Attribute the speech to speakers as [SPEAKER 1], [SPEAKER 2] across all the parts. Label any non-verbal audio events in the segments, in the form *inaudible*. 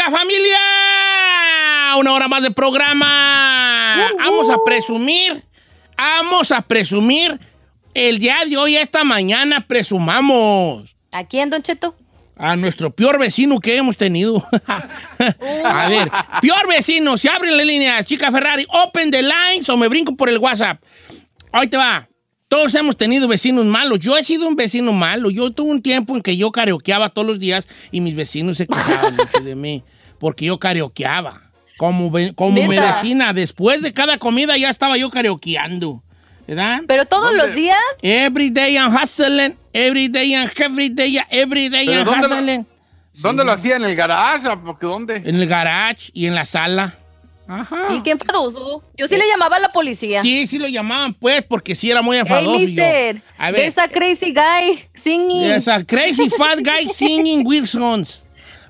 [SPEAKER 1] Oiga, familia, una hora más de programa. Vamos a presumir, vamos a presumir el día de hoy, esta mañana, presumamos
[SPEAKER 2] ¿A quién, Don Cheto?
[SPEAKER 1] a nuestro peor vecino que hemos tenido. *laughs* *laughs* a ver, peor vecino, se abren las líneas, chica Ferrari, open the lines o me brinco por el WhatsApp. Ahí te va. Todos hemos tenido vecinos malos. Yo he sido un vecino malo. Yo tuve un tiempo en que yo karaokeaba todos los días y mis vecinos se quejaban mucho de mí porque yo karaokeaba. Como, ve- como mi vecina, después de cada comida ya estaba yo karaokeando. ¿Verdad?
[SPEAKER 2] Pero todos los días.
[SPEAKER 1] Every day I'm hustling, every day I'm every day, every day
[SPEAKER 3] ¿Pero
[SPEAKER 1] I'm
[SPEAKER 3] dónde lo-
[SPEAKER 1] hustling.
[SPEAKER 3] ¿Dónde lo hacía? ¿En el garage? ¿A poco ¿Dónde?
[SPEAKER 1] En el garage y en la sala. Ajá.
[SPEAKER 2] ¿Y qué enfadoso? Yo sí le llamaba a la policía.
[SPEAKER 1] Sí, sí lo llamaban, pues, porque sí era muy
[SPEAKER 2] Hey,
[SPEAKER 1] enfadoso. y yo,
[SPEAKER 2] mister,
[SPEAKER 1] a ver,
[SPEAKER 2] there's a crazy guy singing.
[SPEAKER 1] there's a crazy fat guy *laughs* singing Wilsons.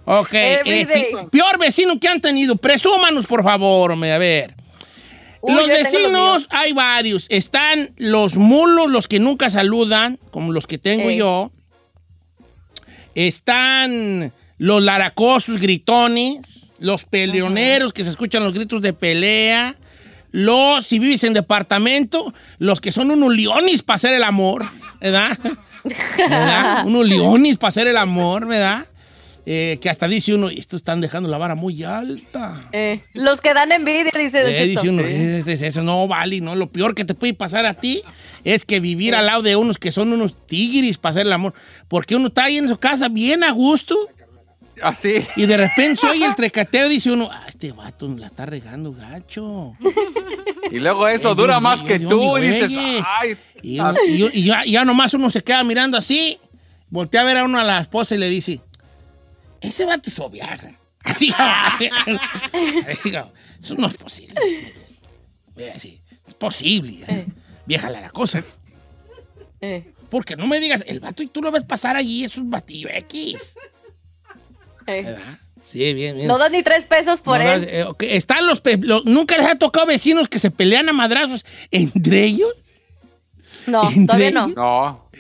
[SPEAKER 1] Ok, este, peor vecino que han tenido, presúmanos, por favor, hombre, a ver.
[SPEAKER 2] Uy,
[SPEAKER 1] los vecinos, hay varios. Están los mulos, los que nunca saludan, como los que tengo yo. Están los laracosos gritones, los peleoneros que se escuchan los gritos de pelea. Los, si vives en departamento, los que son unos leones para hacer el amor, ¿verdad? ¿Verdad? Unos leones para hacer el amor, ¿verdad? Eh, que hasta dice uno, estos están dejando la vara muy alta.
[SPEAKER 2] Eh, los que dan envidia, dice
[SPEAKER 1] Eh, dice uno, "Es- es- eso no vale, ¿no? Lo peor que te puede pasar a ti es que vivir al lado de unos que son unos tigris para hacer el amor. Porque uno está ahí en su casa bien a gusto
[SPEAKER 3] Así.
[SPEAKER 1] y de repente oye el trecateo y dice uno, ah, este vato la está regando gacho.
[SPEAKER 3] Y luego eso dura
[SPEAKER 1] yo-
[SPEAKER 3] más
[SPEAKER 1] yo-
[SPEAKER 3] que
[SPEAKER 1] yo
[SPEAKER 3] tú. Y dices,
[SPEAKER 1] güeyes.
[SPEAKER 3] ay.
[SPEAKER 1] Y, uno- y yo- y ya, ya nomás uno se queda mirando así, voltea a ver a uno a la esposa y le dice, ese vato es vieja. *laughs* Así, *laughs* eso no es posible. Así, es posible. ¿eh? Vieja la cosa.
[SPEAKER 2] Eh,
[SPEAKER 1] Porque no me digas, el vato y tú lo ves pasar allí, es un batillo X.
[SPEAKER 2] eh.
[SPEAKER 1] ¿Verdad? Sí, bien, bien.
[SPEAKER 2] No das ni tres pesos por
[SPEAKER 1] No,
[SPEAKER 2] él.
[SPEAKER 1] eh, Están los, los- Nunca les ha tocado vecinos que se pelean a madrazos entre ellos.
[SPEAKER 2] No,
[SPEAKER 1] ¿entre
[SPEAKER 2] todavía no.
[SPEAKER 1] ellos?
[SPEAKER 3] No.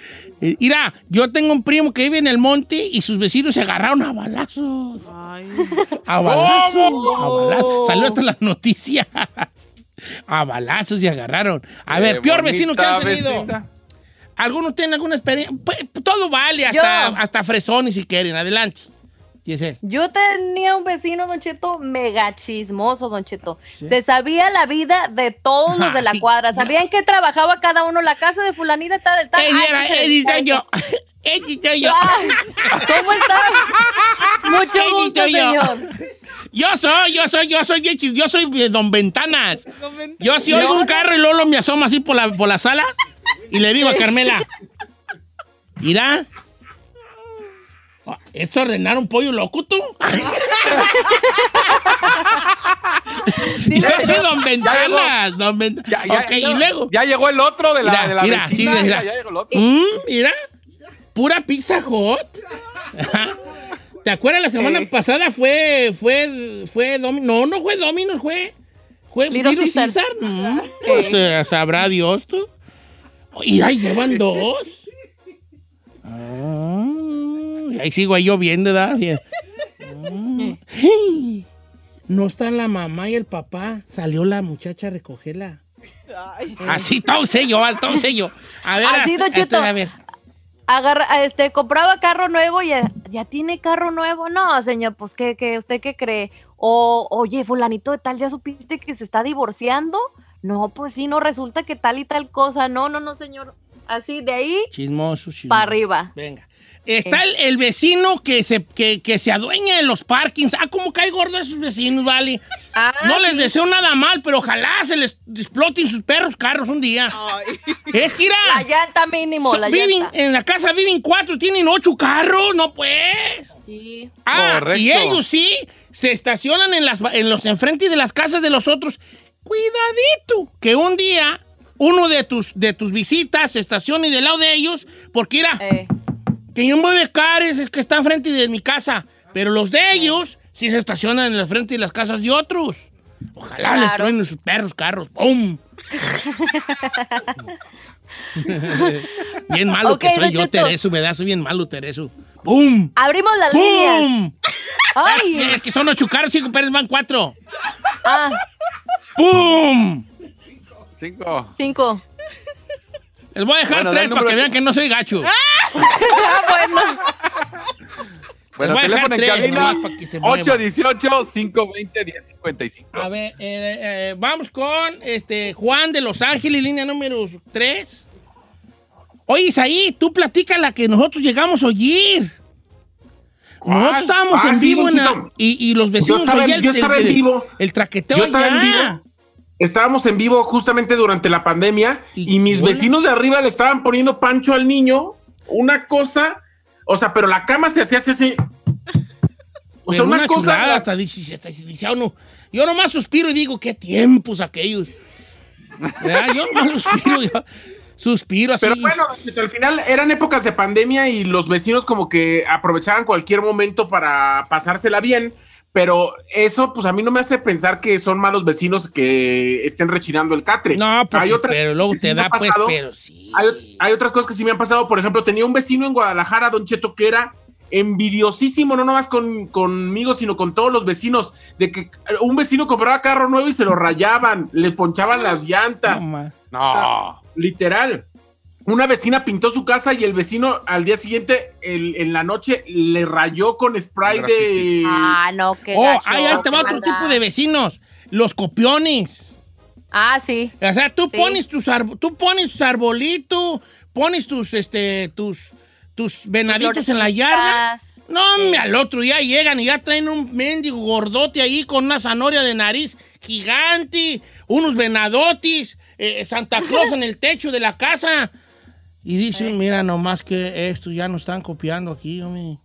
[SPEAKER 1] Eh, Mira, yo tengo un primo que vive en el monte y sus vecinos se agarraron a balazos. A balazos. A balazos. Salió hasta las noticias. *laughs* A balazos se agarraron. A ver, peor vecino que han tenido.
[SPEAKER 3] vecina.
[SPEAKER 1] ¿Algunos tienen alguna experiencia? Pues, todo vale, hasta,
[SPEAKER 2] Yo.
[SPEAKER 1] hasta fresones si quieren. Adelante. Giselle.
[SPEAKER 2] Yo tenía un vecino, Don Cheto, mega chismoso, Don Cheto. Se sabía la vida de todos los de la
[SPEAKER 1] Ay,
[SPEAKER 2] cuadra. Sabían que trabajaba cada uno. La casa de fulanita está del tal.
[SPEAKER 1] Yo. yo.
[SPEAKER 2] ¿Cómo estás? Mucho gusto, señor.
[SPEAKER 1] Yo soy, yo soy, yo soy yo soy don Ventanas. Yo si oigo un carro y Lolo me asoma así por la, por la sala y le digo a Carmela, mira, oh, ¿es ordenar un pollo loco tú? yo soy don Ventanas, don Ventanas.
[SPEAKER 3] Ya, ya,
[SPEAKER 1] ok,
[SPEAKER 3] ya-
[SPEAKER 1] y luego,
[SPEAKER 3] Ya llegó el otro de la,
[SPEAKER 1] Mira,
[SPEAKER 3] de la
[SPEAKER 1] mira,
[SPEAKER 3] vecina.
[SPEAKER 1] sí, mira.
[SPEAKER 3] Ya, llegó el otro.
[SPEAKER 1] Mm, mira, pura pizza hot. ¿Te acuerdas la semana
[SPEAKER 2] Eh.
[SPEAKER 1] pasada fue, fue, fue Domi- No, no fue Domino's, fue, fue
[SPEAKER 2] Little. Caesar.
[SPEAKER 1] Mm, pues eh, sabrá Dios tú. Y ahí llevan dos. Ah, ahí sigo ahí yo viendo, ¿verdad? Bien. Mm. Hey, No están la mamá y el papá. Salió la muchacha a recogerla. Así, todo sello, al todo sello. A ver,
[SPEAKER 2] Así,
[SPEAKER 1] hasta-
[SPEAKER 2] Don Cheto.
[SPEAKER 1] hasta- a ver.
[SPEAKER 2] Agarra, este, compraba carro nuevo y ya, ya tiene carro nuevo. No, señor, pues, ¿qué, qué, ¿usted qué cree? O, oye, fulanito de tal, ¿ya supiste que se está divorciando? No, pues sí, no, resulta que tal y tal cosa. No, no, no, señor. Así, de ahí
[SPEAKER 1] Chismoso, chismoso.
[SPEAKER 2] para arriba.
[SPEAKER 1] Venga. Está el, el vecino que se, que, que se adueña de los parkings. Ah, cómo cae gordo a esos vecinos, vale.
[SPEAKER 2] Ah,
[SPEAKER 1] no les deseo nada mal, pero ojalá se les exploten sus perros carros un día. Es que
[SPEAKER 2] La
[SPEAKER 1] irá.
[SPEAKER 2] llanta mínimo, la
[SPEAKER 1] viven,
[SPEAKER 2] llanta.
[SPEAKER 1] en la casa viven cuatro, tienen ocho carros, no pues.
[SPEAKER 2] Sí.
[SPEAKER 1] Ah,
[SPEAKER 3] Correcto.
[SPEAKER 1] y ellos sí se estacionan en, las, en los enfrente de las casas de los otros. Cuidadito, que un día uno de tus, de tus visitas se estacione del lado de ellos, porque
[SPEAKER 2] Eh,
[SPEAKER 1] que yo me de cares es que está enfrente de mi casa, pero los de ellos sí se estacionan en la frente de las casas de otros. Ojalá les truenen sus perros carros. ¡Pum! *laughs* Bien malo que soy yo. Tereso, ¿verdad? Soy bien malo, Tereso. ¡Pum!
[SPEAKER 2] Abrimos las líneas.
[SPEAKER 1] ¡Pum!
[SPEAKER 2] Ay,
[SPEAKER 1] Es que son ocho carros, cinco Pérez van cuatro.
[SPEAKER 2] ah,
[SPEAKER 1] ¡Pum!
[SPEAKER 3] Cinco.
[SPEAKER 2] cinco.
[SPEAKER 1] Les voy a dejar
[SPEAKER 3] Bueno,
[SPEAKER 1] tres para que vean
[SPEAKER 3] que-
[SPEAKER 1] que no soy gacho.
[SPEAKER 2] Ah, bueno.
[SPEAKER 3] Bueno,
[SPEAKER 1] dejar
[SPEAKER 3] teléfono en cabina
[SPEAKER 1] nomás para que se mueva.
[SPEAKER 3] 818-520-1055.
[SPEAKER 1] A ver, eh, eh, vamos con este Juan de Los Ángeles, línea número 3. Oye, Isaí, tú platica la que nosotros llegamos a oír.
[SPEAKER 3] ¿Cuál?
[SPEAKER 1] Nosotros estábamos
[SPEAKER 4] Ah,
[SPEAKER 1] en
[SPEAKER 4] sí,
[SPEAKER 1] vivo en la-
[SPEAKER 4] Monchito.
[SPEAKER 1] y, y los vecinos oían el, el-
[SPEAKER 4] en
[SPEAKER 1] el-
[SPEAKER 4] vivo.
[SPEAKER 1] el traqueteo
[SPEAKER 4] Yo estaba en
[SPEAKER 1] allá.
[SPEAKER 4] vivo. Estábamos en vivo justamente durante la pandemia
[SPEAKER 1] Y
[SPEAKER 4] y, mis
[SPEAKER 1] bueno.
[SPEAKER 4] vecinos de arriba le estaban poniendo pancho al niño, una cosa, o sea, pero la cama se hacía así. O sea, una,
[SPEAKER 1] una
[SPEAKER 4] cosa.
[SPEAKER 1] chulada, hasta dice, hasta dice a uno. Yo nomás suspiro y digo, qué tiempos aquellos. ¿Verdad? Yo nomás *laughs* suspiro, yo suspiro así.
[SPEAKER 4] Pero bueno, al final eran épocas de pandemia y los vecinos como que aprovechaban cualquier momento para pasársela bien. Pero eso, pues a mí no me hace pensar que son malos vecinos que estén rechinando el catre.
[SPEAKER 1] no, porque,
[SPEAKER 4] Hay otras
[SPEAKER 1] pero luego
[SPEAKER 4] sí
[SPEAKER 1] te
[SPEAKER 4] me ha
[SPEAKER 1] da, pues,
[SPEAKER 4] pasado.
[SPEAKER 1] pero sí.
[SPEAKER 4] Hay, hay otras cosas que sí me han pasado. Por ejemplo, tenía un vecino en Guadalajara, Don Cheto, que era envidiosísimo, no nomás con, conmigo, sino con todos los vecinos, de que un vecino compraba carro nuevo y se lo rayaban, le ponchaban las llantas.
[SPEAKER 1] No.
[SPEAKER 4] literal. Una vecina pintó su casa y el vecino al día siguiente, el- en la noche, le rayó con spray de...
[SPEAKER 2] Ah, no, qué
[SPEAKER 1] Oh,
[SPEAKER 2] gacho,
[SPEAKER 1] ahí, ahí te va otro tipo de vecinos. Los copiones.
[SPEAKER 2] Ah, sí.
[SPEAKER 1] O sea, tú
[SPEAKER 2] Sí.
[SPEAKER 1] pones tus arbo- tú pones tus arbolitos, pones tus este tus tus venaditos en la yarda. No, hombre, al otro día llegan y ya traen un mendigo gordote ahí con una zanahoria de nariz gigante, unos venadotis, eh, Santa Claus en el techo de la casa. Y dicen, mira nomás que estos ya nos están copiando aquí, hombre.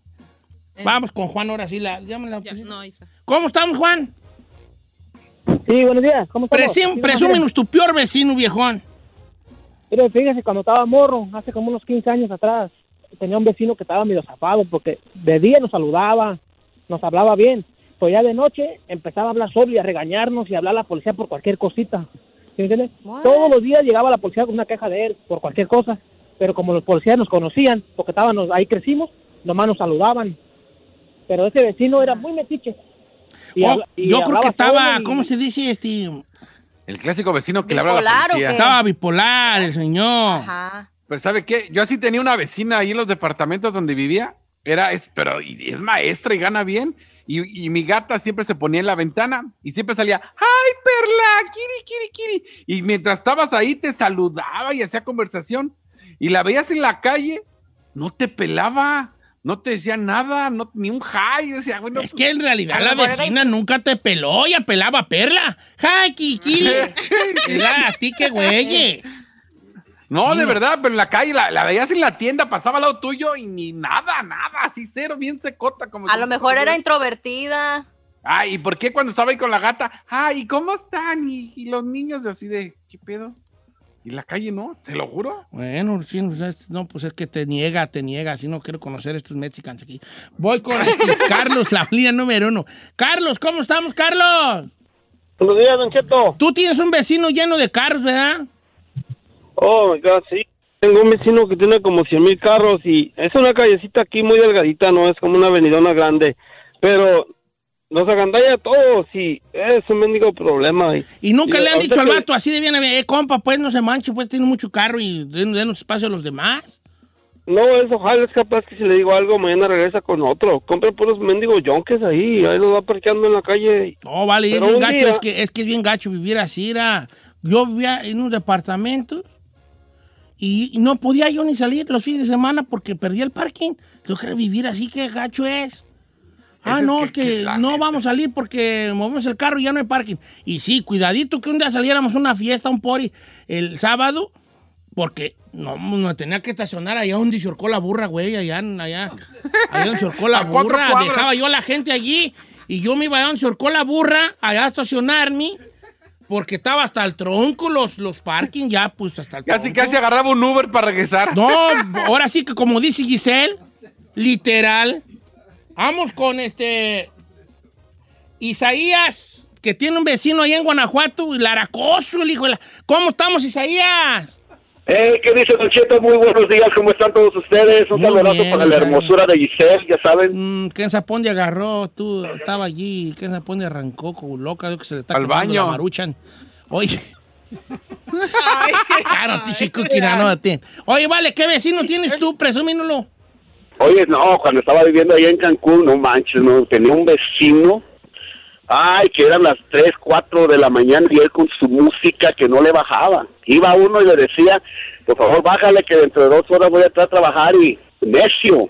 [SPEAKER 1] Vamos con Juan ahora sí, la,
[SPEAKER 5] Ya,
[SPEAKER 1] pues.
[SPEAKER 5] no.
[SPEAKER 1] ¿Cómo estamos, Juan?
[SPEAKER 6] Sí, buenos días. ¿Cómo estamos?
[SPEAKER 1] Presum-
[SPEAKER 6] Sí,
[SPEAKER 1] presúmenos tu peor vecino, viejón.
[SPEAKER 6] Mire, fíjese, cuando estaba morro, hace como unos 15 años atrás, tenía un vecino que estaba medio zafado porque de día nos saludaba, nos hablaba bien, pues ya de noche empezaba a hablar solo y a regañarnos y a hablar a la policía por cualquier cosita. ¿Sí me entiende?
[SPEAKER 2] What?
[SPEAKER 6] Todos los días llegaba la policía con una queja de él por cualquier cosa, pero como los policías nos conocían, porque estábamos ahí crecimos, nomás nos saludaban. Pero ese vecino era muy metiche. Y
[SPEAKER 1] Oh,
[SPEAKER 6] habla- y
[SPEAKER 1] yo creo que
[SPEAKER 6] hablaba
[SPEAKER 1] estaba,
[SPEAKER 6] y-
[SPEAKER 1] ¿cómo se dice? Este,
[SPEAKER 3] El clásico vecino que le habla a la
[SPEAKER 2] ¿Bipolar o
[SPEAKER 3] policía.
[SPEAKER 1] estaba bipolar, el señor.
[SPEAKER 2] Ajá.
[SPEAKER 3] Pero ¿sabe qué? Yo así tenía una vecina ahí en los departamentos donde vivía. Era, es, pero y- es maestra y gana bien. Y, y mi gata siempre se ponía en la ventana y siempre salía, ¡ay, Perla! ¡Kiri, kiri, kiri! Y mientras estabas ahí te saludaba y hacía conversación. Y la veías en la calle, no te pelaba, no te decía nada, no, ni un hi. Yo decía, bueno,
[SPEAKER 1] Es que en realidad la vecina nunca te peló, ya pelaba a Perla. ¡Ay, Kiki! *laughs* Era a ti qué güey.
[SPEAKER 3] No,
[SPEAKER 1] Sí,
[SPEAKER 3] de verdad, pero en la calle la, la veías en la tienda, pasaba al lado tuyo y ni nada, nada, así cero, bien secota. Como
[SPEAKER 2] A lo mejor era introvertida.
[SPEAKER 3] Ay, ¿y por qué cuando estaba ahí con la gata? Ay, ¿cómo están? Y, y los niños así de, ¿qué pedo? Y la calle no, te lo juro.
[SPEAKER 1] Bueno, pues, no, pues es que te niega, te niega. Así no quiero conocer estos mexicanos aquí. Voy con *laughs* Carlos, la línea número uno. Carlos, ¿cómo estamos, Carlos?
[SPEAKER 6] Buenos días, Don Cheto.
[SPEAKER 1] Tú tienes un vecino lleno de carros, ¿verdad?
[SPEAKER 7] Oh, my God, sí. Tengo un vecino que tiene como 100 mil carros y es una callecita aquí muy delgadita, no es como una avenidona grande. Pero nos agandalla a todos y es un mendigo problema. Y,
[SPEAKER 1] Y nunca
[SPEAKER 7] y
[SPEAKER 1] le han dicho al
[SPEAKER 7] que-
[SPEAKER 1] vato así de bien, eh, compa, pues no se manche, pues tiene mucho carro y den- denos espacio a los demás.
[SPEAKER 7] No, es ojalá es capaz que si le digo algo, mañana regresa con otro. Compra puros mendigos yonques ahí, ahí los va parqueando en la calle.
[SPEAKER 1] No, vale, es bien gacho,
[SPEAKER 7] día-
[SPEAKER 1] es que, es que es bien gacho vivir así, era. Yo vivía en un departamento y no podía yo ni salir los fines de semana porque perdía el parking. Yo quería vivir así, que gacho es. Ah,
[SPEAKER 3] es
[SPEAKER 1] no,
[SPEAKER 3] que-
[SPEAKER 1] no vamos a salir porque movemos el carro y ya no hay parking. Y sí, cuidadito que un día saliéramos a una fiesta, un pori, el sábado, porque no, me tenía que estacionar allá donde se la burra, güey, allá, allá, allá donde se la *laughs* burra. Dejaba yo a la gente allí y yo me iba allá donde se la burra, allá a estacionarme, porque estaba hasta el tronco los, los parking, ya pues hasta el
[SPEAKER 3] Casi,
[SPEAKER 1] tronco.
[SPEAKER 3] casi agarraba un Uber para regresar.
[SPEAKER 1] No, ahora sí que como dice Giselle, literal. Vamos con este Isaías, que tiene un vecino allá en Guanajuato, Laracoso, el hijo de la... ¿Cómo estamos, Isaías?
[SPEAKER 5] Hey, ¿qué dice Don Cheto? Muy buenos días, ¿cómo están todos ustedes? Un saludazo para la hermosura de Giselle, ya saben.
[SPEAKER 1] Mm, ¿Quién Sapondi agarró? Tú estaba allí. ¿Quién Sapondi arrancó como loca? Creo que se le está
[SPEAKER 3] Al
[SPEAKER 1] quemando
[SPEAKER 3] baño.
[SPEAKER 1] la maruchan. Oye. *laughs* *laughs* claro. Oye, vale, ¿qué vecino tienes tú? Presúmínolo.
[SPEAKER 5] Oye, no, cuando estaba viviendo allá en Cancún, no manches, no, tenía un vecino, ay, que eran las 3, 4 de la mañana y él con su música que no le bajaba. Iba uno y le decía, por favor, bájale que dentro de dos horas voy a entrar a trabajar y necio.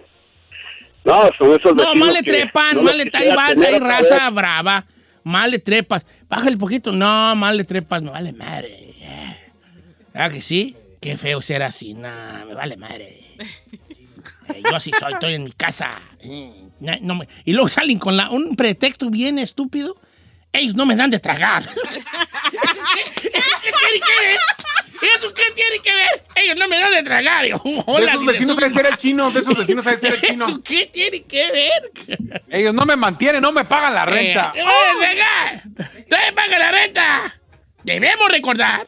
[SPEAKER 5] No, son esos
[SPEAKER 1] No, más le trepan,
[SPEAKER 5] no los
[SPEAKER 1] le ahí va,
[SPEAKER 5] otra
[SPEAKER 1] raza
[SPEAKER 5] vez.
[SPEAKER 1] brava. Más le trepas. Bájale poquito. No, más le trepas, me vale madre. ¿Ah que sí? Qué feo ser así. Nah, me vale madre. *laughs* Eh, yo así soy, estoy en mi casa. Eh, no- no me- y luego salen con la, un pretexto bien estúpido. Ellos no me dan de tragar. *laughs* ¿Eso qué tiene que ver? ¿Eso qué tiene que ver? Ellos no me dan de tragar. Yo,
[SPEAKER 4] De esos vecinos
[SPEAKER 1] subo-
[SPEAKER 4] ha de ser el chino, de esos vecinos ha de ser el chino.
[SPEAKER 1] ¿Eso qué tiene que ver?
[SPEAKER 3] Ellos no me mantienen, no me pagan la renta.
[SPEAKER 1] ¡Te voy a! ¡No me paga la renta! Debemos recordar.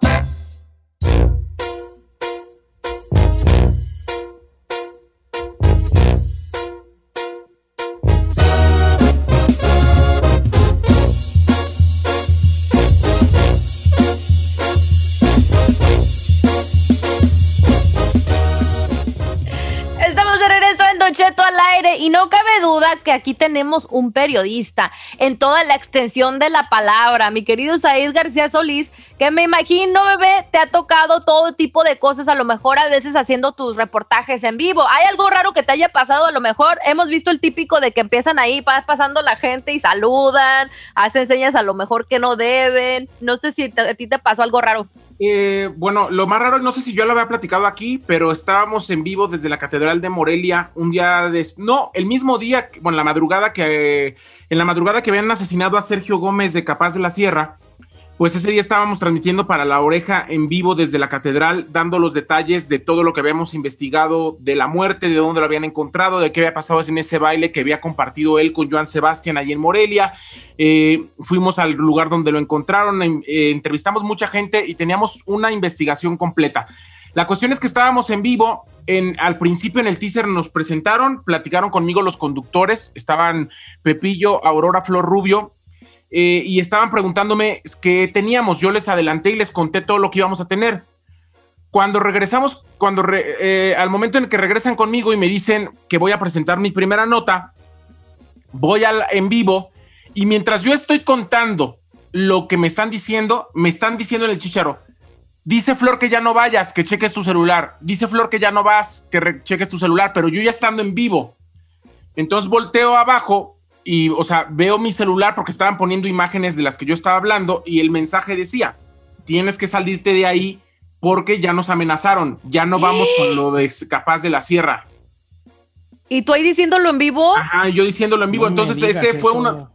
[SPEAKER 2] Que aquí tenemos un periodista en toda la extensión de la palabra, mi querido Said García Solís, que me imagino, bebé, te ha tocado todo tipo de cosas, a lo mejor a veces haciendo tus reportajes en vivo. ¿Hay algo raro que te haya pasado? A lo mejor hemos visto el típico de que empiezan ahí, pasando la gente y saludan, hacen señas a lo mejor que no deben. No sé si te- a ti te pasó algo raro.
[SPEAKER 4] Eh, bueno, lo más raro, no sé si yo lo había platicado aquí, pero estábamos en vivo desde la Catedral de Morelia un día de... No, el mismo día, bueno, la madrugada que... En la madrugada que habían asesinado a Sergio Gómez de Capaz de la Sierra, pues ese día estábamos transmitiendo para La Oreja en vivo desde la Catedral, dando los detalles de todo lo que habíamos investigado, de la muerte, de dónde lo habían encontrado, de qué había pasado en ese baile que había compartido él con Joan Sebastián ahí en Morelia. Eh, fuimos al lugar donde lo encontraron, en- eh, entrevistamos mucha gente y teníamos una investigación completa. La cuestión es que estábamos en vivo, en, al principio en el teaser nos presentaron, platicaron conmigo los conductores, estaban Pepillo, Aurora Flor Rubio, eh, y estaban preguntándome qué teníamos. Yo les adelanté y les conté todo lo que íbamos a tener. Cuando regresamos, cuando re- eh, al momento en que regresan conmigo y me dicen que voy a presentar mi primera nota, voy al, en vivo y mientras yo estoy contando lo que me están diciendo, me están diciendo en el chicharo, dice Flor que ya no vayas, que cheques tu celular, dice Flor que ya no vas, que cheques tu celular, pero yo ya estando en vivo. Entonces volteo abajo y, o sea, veo mi celular porque estaban poniendo imágenes de las que yo estaba hablando y el mensaje decía, tienes que salirte de ahí porque ya nos amenazaron, ya no vamos con lo de capaz de la sierra.
[SPEAKER 2] ¿Y tú ahí diciéndolo en vivo?
[SPEAKER 4] Ajá, yo diciéndolo en vivo.
[SPEAKER 1] No
[SPEAKER 4] Entonces, ese fue
[SPEAKER 1] eso.
[SPEAKER 4] una.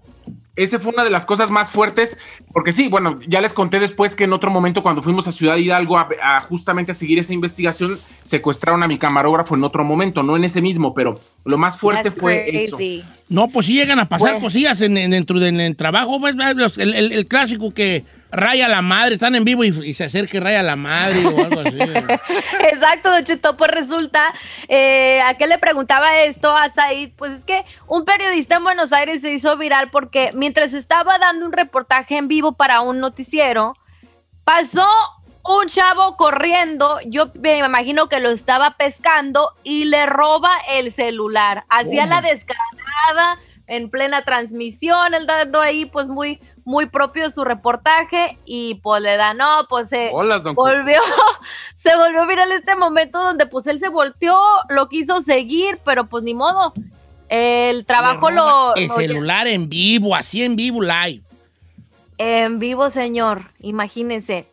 [SPEAKER 4] Ese fue una de las cosas más fuertes, porque sí, bueno, ya les conté después que en otro momento cuando fuimos a Ciudad Hidalgo a, a justamente a seguir esa investigación, secuestraron a mi camarógrafo en otro momento, no en ese mismo, pero lo más fuerte
[SPEAKER 2] That's
[SPEAKER 4] fue eso.
[SPEAKER 1] No, pues sí llegan a pasar
[SPEAKER 2] Bueno.
[SPEAKER 1] cosillas en, en- dentro del en trabajo. pues, el- el clásico que raya la madre, están en vivo y, y se acerca y raya la madre o algo así. *laughs*
[SPEAKER 2] Exacto, Don Cheto. Pues resulta, eh, ¿a qué le preguntaba esto a Said? Pues es que un periodista en Buenos Aires se hizo viral porque mientras estaba dando un reportaje en vivo para un noticiero, pasó un chavo corriendo, yo me imagino que lo estaba pescando y le roba el celular. Hacía la descarada en plena transmisión, él dando ahí pues muy muy propio su reportaje y pues le da, no, pues se
[SPEAKER 3] Hola,
[SPEAKER 2] volvió, *laughs* se volvió viral este momento donde pues él se volteó, lo quiso seguir, pero pues ni modo. El trabajo lo,
[SPEAKER 1] El
[SPEAKER 2] lo-
[SPEAKER 1] celular en vivo, así en vivo, live.
[SPEAKER 2] en vivo, señor, imagínese.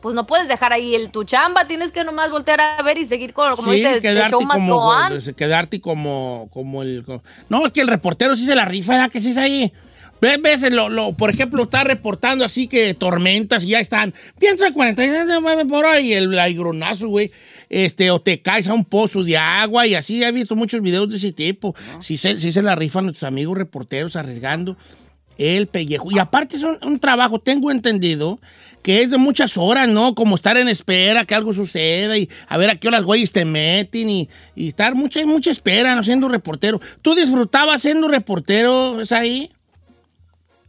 [SPEAKER 2] Pues no puedes dejar ahí el tu chamba, tienes que nomás voltear a ver y seguir con, como
[SPEAKER 1] sí,
[SPEAKER 2] dices, the
[SPEAKER 1] quedarte
[SPEAKER 2] show
[SPEAKER 1] como, quedarte como, como el... como- No, es que el reportero sí se la rifa, ¿verdad? Que sí es ahí. Ves, ves, lo, lo- por ejemplo, está reportando así que tormentas y ya están. Piensa 46 se mueve por ahí el aigronazo, güey. Este, o te caes a un pozo de agua y así. He visto muchos videos de ese tipo. Sí, se, sí se la rifan nuestros amigos reporteros arriesgando el pellejo. Y aparte es un, un trabajo, tengo entendido, que es de muchas horas, ¿no? Como estar en espera, que algo suceda y a ver a qué horas güeyes te meten y, y estar mucha, mucha espera, ¿no? Siendo reportero. ¿Tú disfrutabas siendo reportero, es ahí?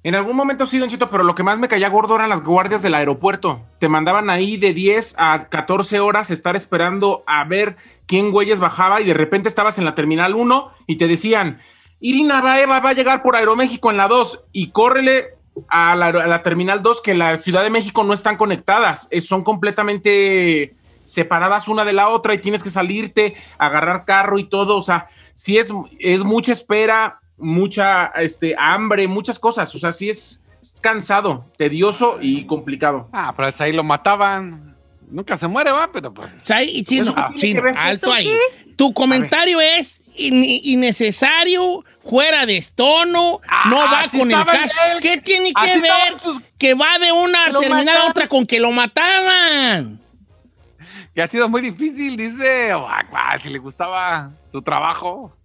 [SPEAKER 4] En algún momento sí, Don Chito, pero lo que más me caía gordo eran las guardias del aeropuerto. Te mandaban ahí de 10 a 14 horas estar esperando a ver quién güeyes bajaba y de repente estabas en la terminal 1 y te decían, Irina Baeva va a llegar por Aeroméxico en la 2 y córrele a la, terminal 2 que la Ciudad de México no están conectadas, son completamente separadas una de la otra y tienes que salirte, agarrar carro y todo, o sea, sí es, es mucha espera, mucha este, hambre, muchas cosas, o sea, sí es cansado, tedioso y complicado.
[SPEAKER 3] Ah, pero ahí lo mataban. Nunca se muere, va, pero pues.
[SPEAKER 1] O sea, y chino,
[SPEAKER 4] ¿Eso qué tiene
[SPEAKER 1] chino,
[SPEAKER 4] que ver?
[SPEAKER 1] alto
[SPEAKER 2] ¿Eso
[SPEAKER 1] ahí.
[SPEAKER 2] qué?
[SPEAKER 1] Tu comentario es in- innecesario, fuera de estono,
[SPEAKER 3] Ah,
[SPEAKER 1] no va con el caso.
[SPEAKER 3] él.
[SPEAKER 1] ¿Qué tiene que
[SPEAKER 3] Así
[SPEAKER 1] ver
[SPEAKER 3] sus-
[SPEAKER 1] que va de una
[SPEAKER 2] Lo
[SPEAKER 1] terminal a otra con que lo mataban?
[SPEAKER 3] Que ha sido muy difícil, dice. Guau, guau, si le gustaba su trabajo.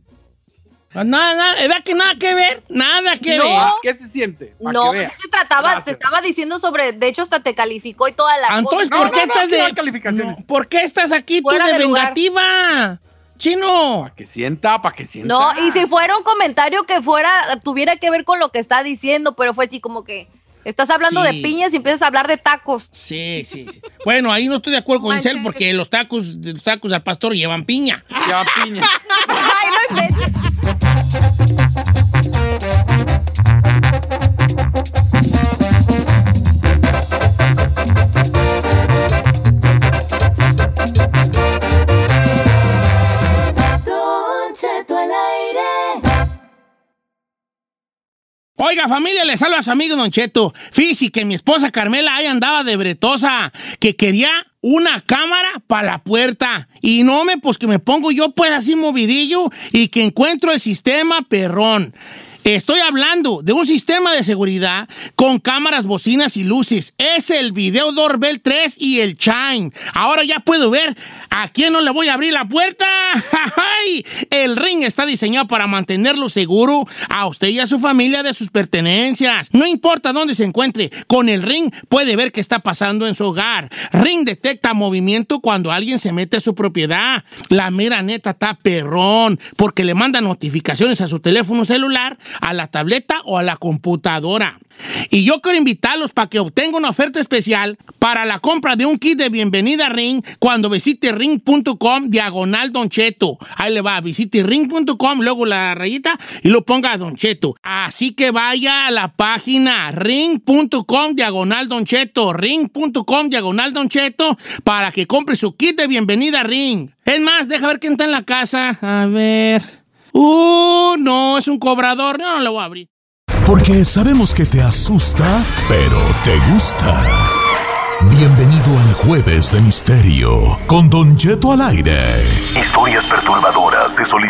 [SPEAKER 1] Nada, nada, ¿verdad que nada que ver? Nada que
[SPEAKER 2] No.
[SPEAKER 1] ver.
[SPEAKER 3] ¿Qué se siente? Pa'
[SPEAKER 2] No, sí se trataba,
[SPEAKER 3] Gracias.
[SPEAKER 2] te estaba diciendo sobre, de hecho hasta te calificó y toda la
[SPEAKER 1] Entonces,
[SPEAKER 2] cosa.
[SPEAKER 1] ¿por qué
[SPEAKER 3] no,
[SPEAKER 1] estás de
[SPEAKER 3] calificaciones.
[SPEAKER 1] no, ¿Por qué estás aquí tú de vengativa? Chino.
[SPEAKER 3] Para que sienta, para que sienta.
[SPEAKER 2] No, y si fuera un comentario que fuera, tuviera que ver con lo que está diciendo, pero fue así como que estás hablando
[SPEAKER 1] Sí.
[SPEAKER 2] de piñas y empiezas a hablar de tacos.
[SPEAKER 1] Sí, sí, sí. Bueno, ahí no estoy de acuerdo con. Isel porque los tacos, los tacos al pastor llevan piña.
[SPEAKER 3] Ya piña. *laughs*
[SPEAKER 2] Ay, no inventes.
[SPEAKER 1] Familia, le salva su amigo Don Cheto. Fíjese que mi esposa Carmela ahí andaba de bretosa, que quería una cámara para la puerta. Y no me, pues que me pongo yo pues así movidillo y que encuentro el sistema perrón. Estoy hablando de un sistema de seguridad con cámaras, bocinas y luces. Es el Video Doorbell 3 y el Chime. Ahora ya puedo ver a quién no le voy a abrir la puerta. *laughs* ¡Ay! El Ring está diseñado para mantenerlo seguro a usted y a su familia de sus pertenencias. No importa dónde se encuentre, con el Ring puede ver qué está pasando en su hogar. Ring detecta movimiento cuando alguien se mete a su propiedad. La mera neta está perrón porque le manda notificaciones a su teléfono celular, a la tableta o a la computadora. Y yo quiero invitarlos para que obtengan una oferta especial para la compra de un kit de bienvenida a Ring cuando visite ring.com diagonal Don Cheto. Ahí le va, visite ring.com, luego la rayita y lo ponga Don Cheto. Así que vaya a la página ring.com diagonal Don Cheto, ring.com diagonal Don Cheto para que compre su kit de bienvenida a Ring. Es más, deja ver quién está en la casa. A ver. Uh, no, es un cobrador. No, no lo voy a abrir.
[SPEAKER 8] Porque sabemos que te asusta, pero te gusta. Bienvenido al Jueves de Misterio con Don Cheto al aire.
[SPEAKER 9] Historias perturbadoras. Se solicita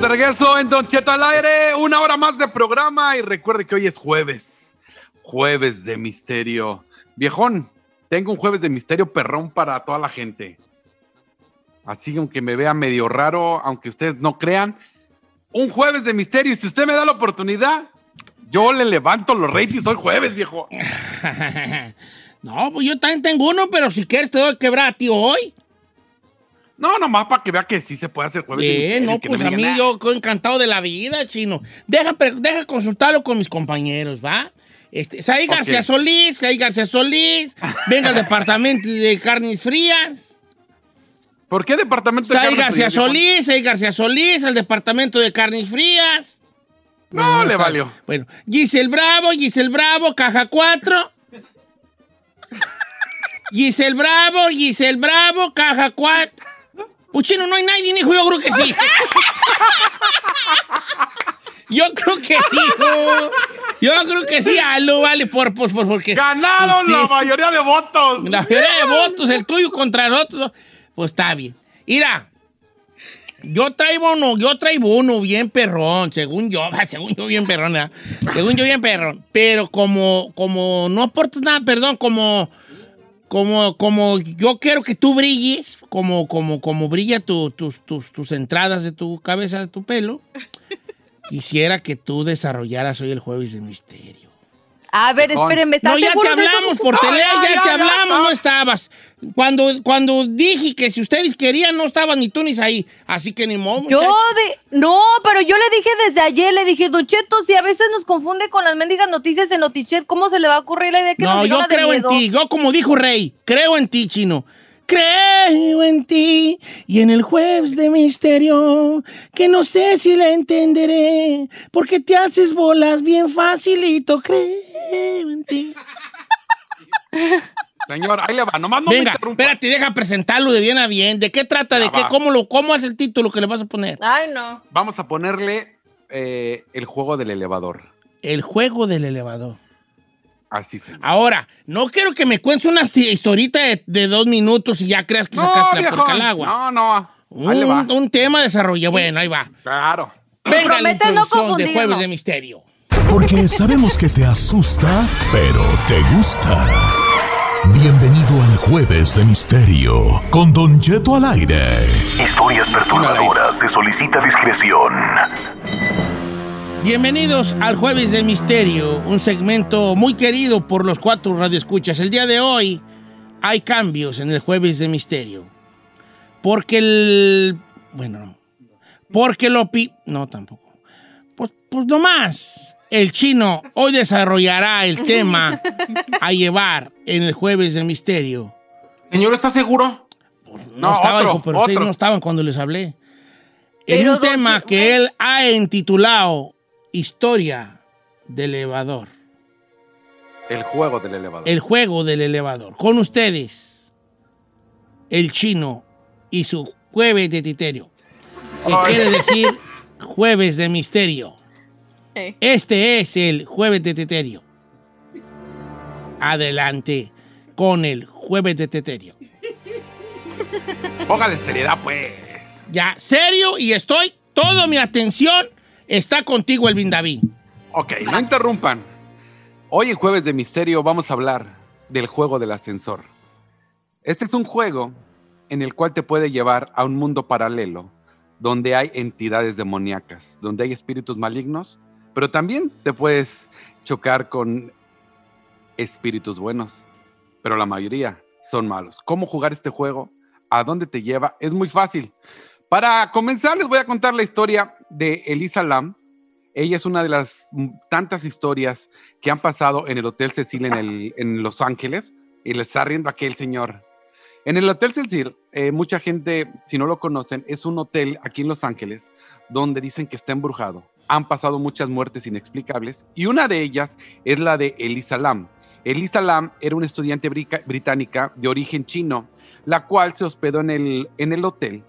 [SPEAKER 3] De regreso en Don Cheto al aire. Una hora más de programa. Y recuerde que hoy es jueves. Jueves de misterio. Viejón, tengo un jueves de misterio perrón para toda la gente. Así que aunque me vea medio raro, aunque ustedes no crean, un jueves de misterio. Y si usted me da la oportunidad, yo le levanto los ratings hoy jueves, viejo. *laughs*
[SPEAKER 1] no, pues yo también tengo uno, pero si quieres te doy quebrar a hoy.
[SPEAKER 3] No, nomás para que vea que sí se puede hacer jueves
[SPEAKER 1] Bien, no, pues
[SPEAKER 3] me
[SPEAKER 1] a mí
[SPEAKER 3] digan,
[SPEAKER 1] yo estoy encantado de la vida, chino. Deja, deja consultarlo con mis compañeros, ¿va? Este, Saí. García Solís, Saí García Solís, venga al *laughs* departamento de carnes frías.
[SPEAKER 3] ¿Por qué departamento de
[SPEAKER 1] Saí
[SPEAKER 3] carnes
[SPEAKER 1] García
[SPEAKER 3] frías?
[SPEAKER 1] Solís, Saí García Solís, al departamento de carnes frías.
[SPEAKER 3] No, le
[SPEAKER 1] está-
[SPEAKER 3] valió.
[SPEAKER 1] Bueno, Giselle Bravo, Giselle Bravo, caja 4. *laughs* Giselle Bravo, Giselle Bravo, caja 4. Puchino, no hay nadie, hijo, yo creo que sí. Yo creo que sí, hijo. Yo creo que sí, algo vale por, por, por- porque.
[SPEAKER 3] ¡Ganaron
[SPEAKER 1] Sí.
[SPEAKER 3] la mayoría de votos!
[SPEAKER 1] La mayoría de votos, el tuyo contra el otro. Pues está bien. Mira, yo traigo uno, yo traigo uno bien perrón, según yo, *laughs* según yo bien perrón, según yo bien perrón. Pero como, como no aportas nada, perdón, como, como, como yo quiero que tú brilles, como, como, como brilla tu- tus, tus, tus entradas de tu cabeza, de tu pelo, *laughs* quisiera que tú desarrollaras hoy el jueves de misterio.
[SPEAKER 2] A ver, espérenme. ¿estás
[SPEAKER 1] No, ya te hablamos por
[SPEAKER 3] No,
[SPEAKER 1] teléfono,
[SPEAKER 3] ya,
[SPEAKER 1] ya,
[SPEAKER 3] ya,
[SPEAKER 1] te hablamos,
[SPEAKER 3] no.
[SPEAKER 1] no estabas. Cuando, cuando dije que si ustedes querían, no estaban ni tú ni ahí. Así que ni modo.
[SPEAKER 2] Yo de... No, pero yo le dije desde ayer, le dije, Don Cheto, si a veces nos confunde con las mendigas noticias en Notichet, ¿cómo se le va a ocurrir la idea que nos
[SPEAKER 1] No,
[SPEAKER 2] diga
[SPEAKER 1] yo creo en ti. Yo, como dijo Rey, creo en ti, chino. Creo en ti y en el jueves de misterio, que no sé si la entenderé, porque te haces bolas bien facilito. Creo en ti.
[SPEAKER 3] Señor, ahí le va, nomás no me
[SPEAKER 1] Venga,
[SPEAKER 3] interrumpa.
[SPEAKER 1] espérate, deja presentarlo de bien a bien. ¿De qué trata? ¿De qué? ¿Cómo, lo, ¿Cómo es el título que le vas a poner?
[SPEAKER 2] Ay, no.
[SPEAKER 3] Vamos a ponerle eh, el juego del elevador.
[SPEAKER 1] El juego del elevador.
[SPEAKER 3] Así se
[SPEAKER 1] Ahora, no quiero que me cuentes una hi- historita de, de dos minutos y ya creas que
[SPEAKER 3] No,
[SPEAKER 1] sacaste la porca al agua.
[SPEAKER 3] No, no. Ahí le va.
[SPEAKER 1] Un, un tema desarrollado. Bueno, ahí va.
[SPEAKER 3] Claro.
[SPEAKER 1] Venga la
[SPEAKER 2] Prometes no
[SPEAKER 1] introducción de. Jueves de Misterio.
[SPEAKER 8] Porque sabemos que te asusta, pero te gusta. Bienvenido al Jueves de Misterio con Don Cheto al aire.
[SPEAKER 9] Historias perturbadoras.
[SPEAKER 1] Bienvenidos al Jueves de Misterio, un segmento muy querido por los cuatro radioescuchas. El día de hoy hay cambios en el Jueves de Misterio. Porque el... Bueno, no. Porque lo... pi- No, tampoco. Pues, pues nomás. El chino hoy desarrollará el tema a llevar en el Jueves de Misterio.
[SPEAKER 4] Señor, ¿está seguro?
[SPEAKER 1] No,
[SPEAKER 3] No,
[SPEAKER 1] estaba,
[SPEAKER 3] otro,
[SPEAKER 1] hijo, pero
[SPEAKER 3] otro.
[SPEAKER 1] no estaban cuando les hablé. En
[SPEAKER 2] Pero,
[SPEAKER 1] un tema que él ha intitulado Historia del elevador.
[SPEAKER 3] El juego del elevador.
[SPEAKER 1] El juego del elevador. Con ustedes, el chino y su jueves de titerio. Que quiere decir jueves de misterio. Este es el jueves de titerio. Adelante con el jueves de titerio.
[SPEAKER 3] Póngale seriedad, pues.
[SPEAKER 1] Ya, serio, y estoy, toda mi atención está contigo, Elvin David.
[SPEAKER 3] Ok, no interrumpan. Hoy en Jueves de Misterio vamos a hablar del juego del ascensor. Este es un juego en el cual te puede llevar a un mundo paralelo donde hay entidades demoníacas, donde hay espíritus malignos, pero también te puedes chocar con espíritus buenos, pero la mayoría son malos. ¿Cómo jugar este juego? ¿A dónde te lleva? Es muy fácil. Para comenzar, les voy a contar la historia de Elisa Lam. Ella es una de las tantas historias que han pasado en el Hotel Cecil en, Los Ángeles y le está riendo aquel señor. En el Hotel Cecil, eh, mucha gente, si no lo conocen, es un hotel aquí en Los Ángeles donde dicen que está embrujado. Han pasado muchas muertes inexplicables y una de ellas es la de Elisa Lam. Elisa Lam era una estudiante británica de origen chino, la cual se hospedó en el hotel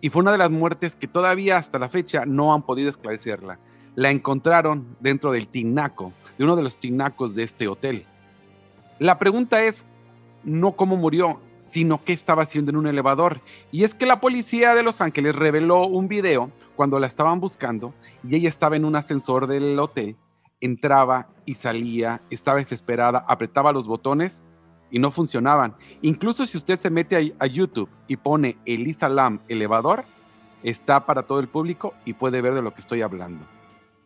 [SPEAKER 3] y fue una de las muertes que todavía hasta la fecha no han podido esclarecerla. La encontraron dentro del tinaco, de uno de los tinacos de este hotel. La pregunta es no cómo murió, sino qué estaba haciendo en un elevador. Y es que la policía de Los Ángeles reveló un video cuando la estaban buscando y ella estaba en un ascensor del hotel, entraba y salía, estaba desesperada, apretaba los botones y no funcionaban. Incluso si usted se mete a, YouTube y pone Elisa Lam elevador, está para todo el público y puede ver de lo que estoy hablando.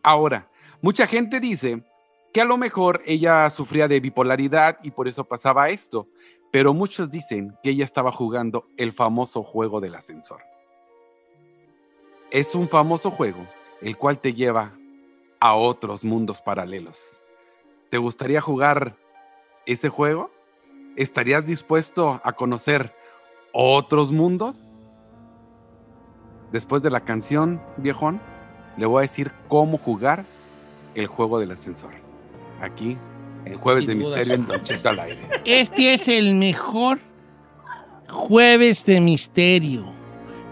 [SPEAKER 3] Ahora, mucha gente dice que a lo mejor ella sufría de bipolaridad y por eso pasaba esto, pero muchos dicen que ella estaba jugando el famoso juego del ascensor. Es un famoso juego el cual te lleva a otros mundos paralelos. ¿Te gustaría jugar ese juego? ¿Estarías dispuesto a conocer otros mundos? Después de la canción, viejón, le voy a decir cómo jugar el juego del ascensor. Aquí, en Jueves de Misterio, en Cheto al aire.
[SPEAKER 1] Este es el mejor jueves de misterio.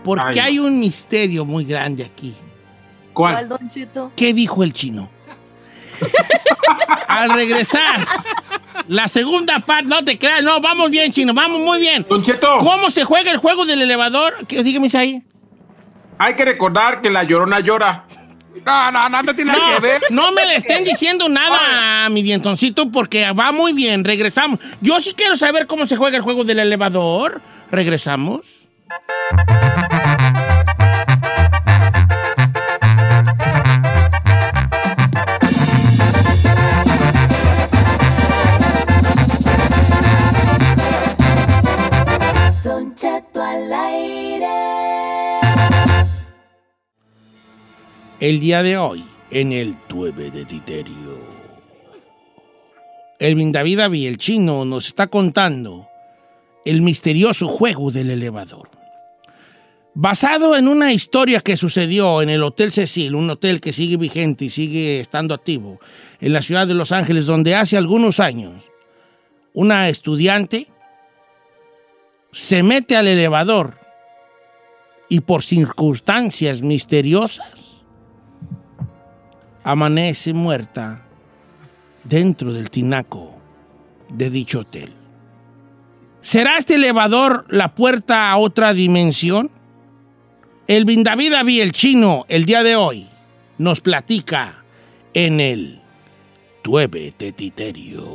[SPEAKER 1] Porque
[SPEAKER 4] Ay.
[SPEAKER 1] hay un misterio muy grande aquí.
[SPEAKER 2] ¿Cuál,
[SPEAKER 4] ¿Cuál?
[SPEAKER 2] Don?
[SPEAKER 1] ¿Qué dijo el chino? *laughs* Al regresar, la segunda parte, no te creas, no, vamos bien, chino, vamos muy bien.
[SPEAKER 4] Don Cheto,
[SPEAKER 1] ¿Cómo se juega el juego del elevador? ¿Qué, dígame ahí.
[SPEAKER 4] hay que recordar que la llorona llora.
[SPEAKER 3] No, no, no, no tiene nada que ver.
[SPEAKER 1] no me le estén diciendo nada a mi dientoncito porque va muy bien. Regresamos. Yo sí quiero saber cómo se juega el juego del elevador. Regresamos. El día de hoy, en el Tueve de Titerio. El David Avi, el chino, nos está contando el misterioso juego del elevador. Basado en una historia que sucedió en el Hotel Cecil, un hotel que sigue vigente y sigue estando activo en la ciudad de Los Ángeles, donde hace algunos años una estudiante se mete al elevador y por circunstancias misteriosas amanece muerta dentro del tinaco de dicho hotel. ¿Será este elevador la puerta a otra dimensión? El David Avi, el chino, el día de hoy, nos platica en el Tueve de Titerio.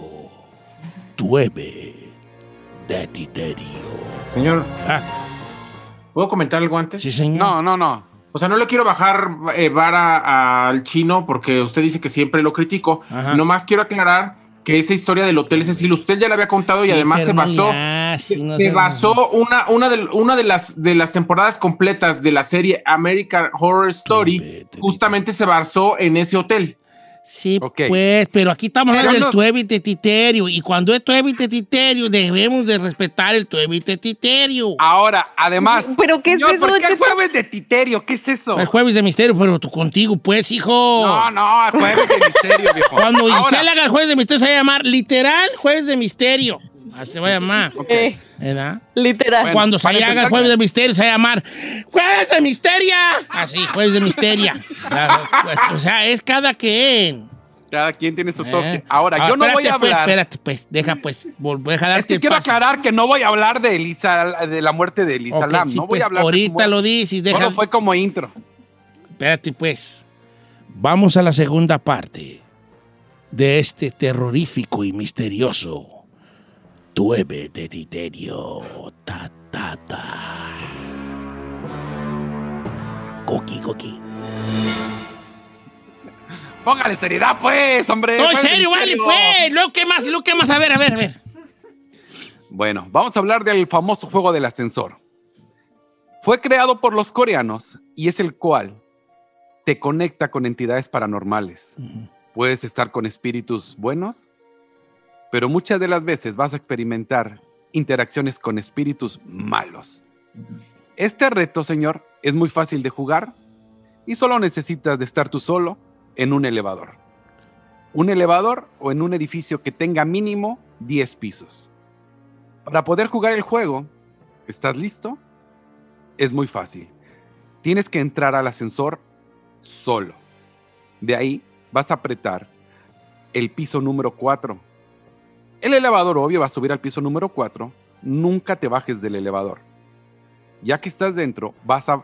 [SPEAKER 1] Tueve de Titerio.
[SPEAKER 4] Señor,
[SPEAKER 1] Ah,
[SPEAKER 4] ¿puedo comentar algo antes?
[SPEAKER 1] sí, señor.
[SPEAKER 3] No, no, no.
[SPEAKER 4] O sea, no le quiero bajar eh, vara al chino porque usted dice que siempre lo critico.
[SPEAKER 1] Ajá.
[SPEAKER 4] Nomás quiero aclarar que esa historia del Hotel Cecil, usted ya la había contado y además se basó.
[SPEAKER 1] no
[SPEAKER 4] se- basó una, una, de, una de, las, de las temporadas completas de la serie American Horror Story, justamente se basó en ese hotel.
[SPEAKER 1] Sí, pues, pero aquí estamos hablando del
[SPEAKER 3] no-
[SPEAKER 1] tueve de titerio. Y cuando es tueve de titerio, debemos de respetar el tueve de titerio.
[SPEAKER 3] Ahora, además. *laughs*
[SPEAKER 2] ¿Pero qué es
[SPEAKER 3] señor,
[SPEAKER 2] eso,
[SPEAKER 3] ¿Por qué el jueves de Titerio? ¿Qué es eso?
[SPEAKER 1] El jueves de misterio, pero tú contigo, pues, hijo.
[SPEAKER 3] No, no, el jueves de misterio, viejo.
[SPEAKER 1] Cuando Gisela haga el jueves de misterio, se va a llamar literal jueves de misterio. Así se va a llamar.
[SPEAKER 2] Eh,
[SPEAKER 1] ¿Verdad?
[SPEAKER 2] literal.
[SPEAKER 3] Bueno,
[SPEAKER 1] Cuando se haga el
[SPEAKER 3] empezar-
[SPEAKER 1] jueves de misterio, se va a llamar jueves de misteria. Así, jueves de misteria. Pues, o sea, es cada quien.
[SPEAKER 3] Cada quien tiene su
[SPEAKER 1] ¿eh?
[SPEAKER 3] toque. Ahora,
[SPEAKER 1] Ah,
[SPEAKER 3] yo no voy
[SPEAKER 1] espérate,
[SPEAKER 3] a
[SPEAKER 1] pues,
[SPEAKER 3] hablar.
[SPEAKER 1] espérate, pues, deja, pues, vol- deja
[SPEAKER 3] es
[SPEAKER 1] darte
[SPEAKER 3] que quiero
[SPEAKER 1] paso.
[SPEAKER 3] aclarar que no voy a hablar de Elisa, de la muerte de Elisa
[SPEAKER 1] Ok,
[SPEAKER 3] Lam.
[SPEAKER 1] sí,
[SPEAKER 3] no voy
[SPEAKER 1] pues,
[SPEAKER 3] a hablar de
[SPEAKER 1] ahorita
[SPEAKER 3] muerte.
[SPEAKER 1] lo dices, deja.
[SPEAKER 3] Solo fue como intro.
[SPEAKER 1] Espérate, pues. Vamos a la segunda parte de este terrorífico y misterioso Tueve de Titerio. Ta, ta, ta. Coqui, coqui.
[SPEAKER 3] Póngale seriedad, pues, hombre.
[SPEAKER 1] No, en serio, vale, pues. Luego, ¿qué más? Luego, ¿qué más? A ver, a ver, a ver.
[SPEAKER 3] Bueno, vamos a hablar del famoso juego del ascensor. Fue creado por los coreanos y es el cual te conecta con entidades paranormales. Puedes estar con espíritus buenos, pero muchas de las veces vas a experimentar interacciones con espíritus malos. Este reto, señor, es muy fácil de jugar y solo necesitas de estar tú solo en un elevador. Un elevador o en un edificio que tenga mínimo 10 pisos. Para poder jugar el juego, ¿estás listo? Es muy fácil. Tienes que entrar al ascensor solo. De ahí vas a apretar el piso número 4. El elevador obvio va a subir al piso número 4. Nunca te bajes del elevador. Ya que estás dentro, vas a,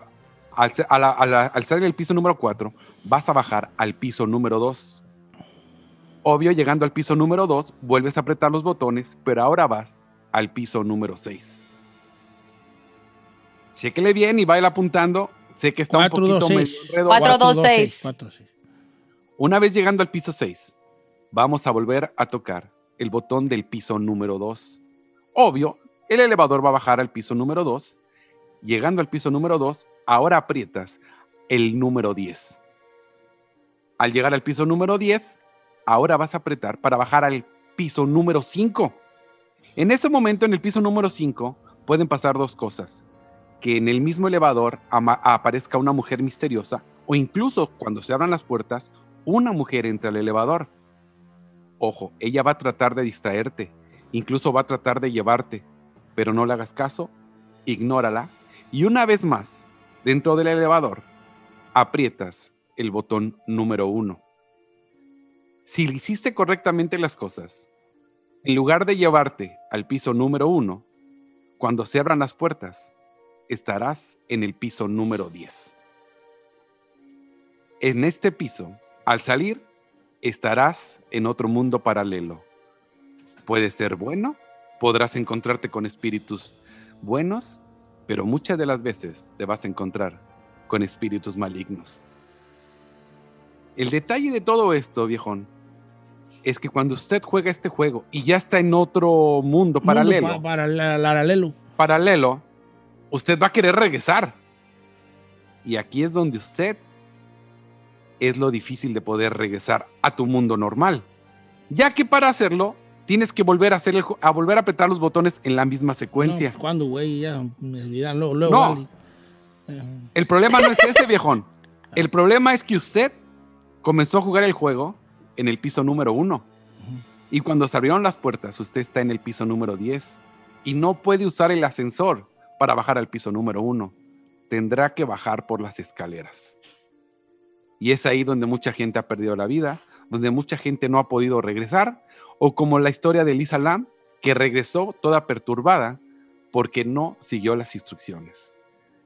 [SPEAKER 3] al, a la- a la- al salir del piso número 4, vas a bajar al piso número 2. Obvio, llegando al piso número 2, vuelves a apretar los botones, pero ahora vas al piso número 6. Chéquele bien y vaya apuntando. Sé que está
[SPEAKER 1] Cuatro,
[SPEAKER 3] un poquito
[SPEAKER 1] dos,
[SPEAKER 3] medio
[SPEAKER 1] seis.
[SPEAKER 3] enredo.
[SPEAKER 2] Cuatro, dos,
[SPEAKER 1] dos,
[SPEAKER 2] seis.
[SPEAKER 1] cuatro, seis.
[SPEAKER 3] Una vez llegando al piso 6, vamos a volver a tocar el botón del piso número 2. Obvio, el elevador va a bajar al piso número 2. Llegando al piso número 2, ahora aprietas el número 10. Al llegar al piso número 10, ahora vas a apretar para bajar al piso número 5. En ese momento, en el piso número 5, pueden pasar dos cosas. Que en el mismo elevador aparezca una mujer misteriosa o incluso cuando se abran las puertas, una mujer entra al elevador. Ojo, ella va a tratar de distraerte, incluso va a tratar de llevarte, pero no le hagas caso, ignórala y una vez más, dentro del elevador, aprietas el botón número uno. Si hiciste correctamente las cosas, en lugar de llevarte al piso número uno, cuando se abran las puertas, estarás en el piso número 10. En este piso, al salir, estarás en otro mundo paralelo. Puede ser bueno, podrás encontrarte con espíritus buenos, pero muchas de las veces te vas a encontrar con espíritus malignos. El detalle de todo esto, viejón, es que cuando usted juega este juego y ya está en otro mundo paralelo,
[SPEAKER 1] Mundo pa- paralela- paralelo.
[SPEAKER 3] paralelo, usted va a querer regresar. Y aquí es donde usted es lo difícil de poder regresar a tu mundo normal. Ya que para hacerlo, tienes que volver a hacer el a volver a apretar los botones en la misma secuencia.
[SPEAKER 1] No, pues, ¿Cuándo, güey? Ya me olvidan. Luego, luego,
[SPEAKER 3] No.
[SPEAKER 1] vale. Eh,
[SPEAKER 3] El problema no es *laughs* ese, viejón. El problema es que usted comenzó a jugar el juego en el piso número uno. Y cuando se abrieron las puertas, usted está en el piso número 10. Y no puede usar el ascensor para bajar al piso número uno. Tendrá que bajar por las escaleras. Y es ahí donde mucha gente ha perdido la vida, donde mucha gente no ha podido regresar, o como la historia de Lisa Lam, que regresó toda perturbada porque no siguió las instrucciones.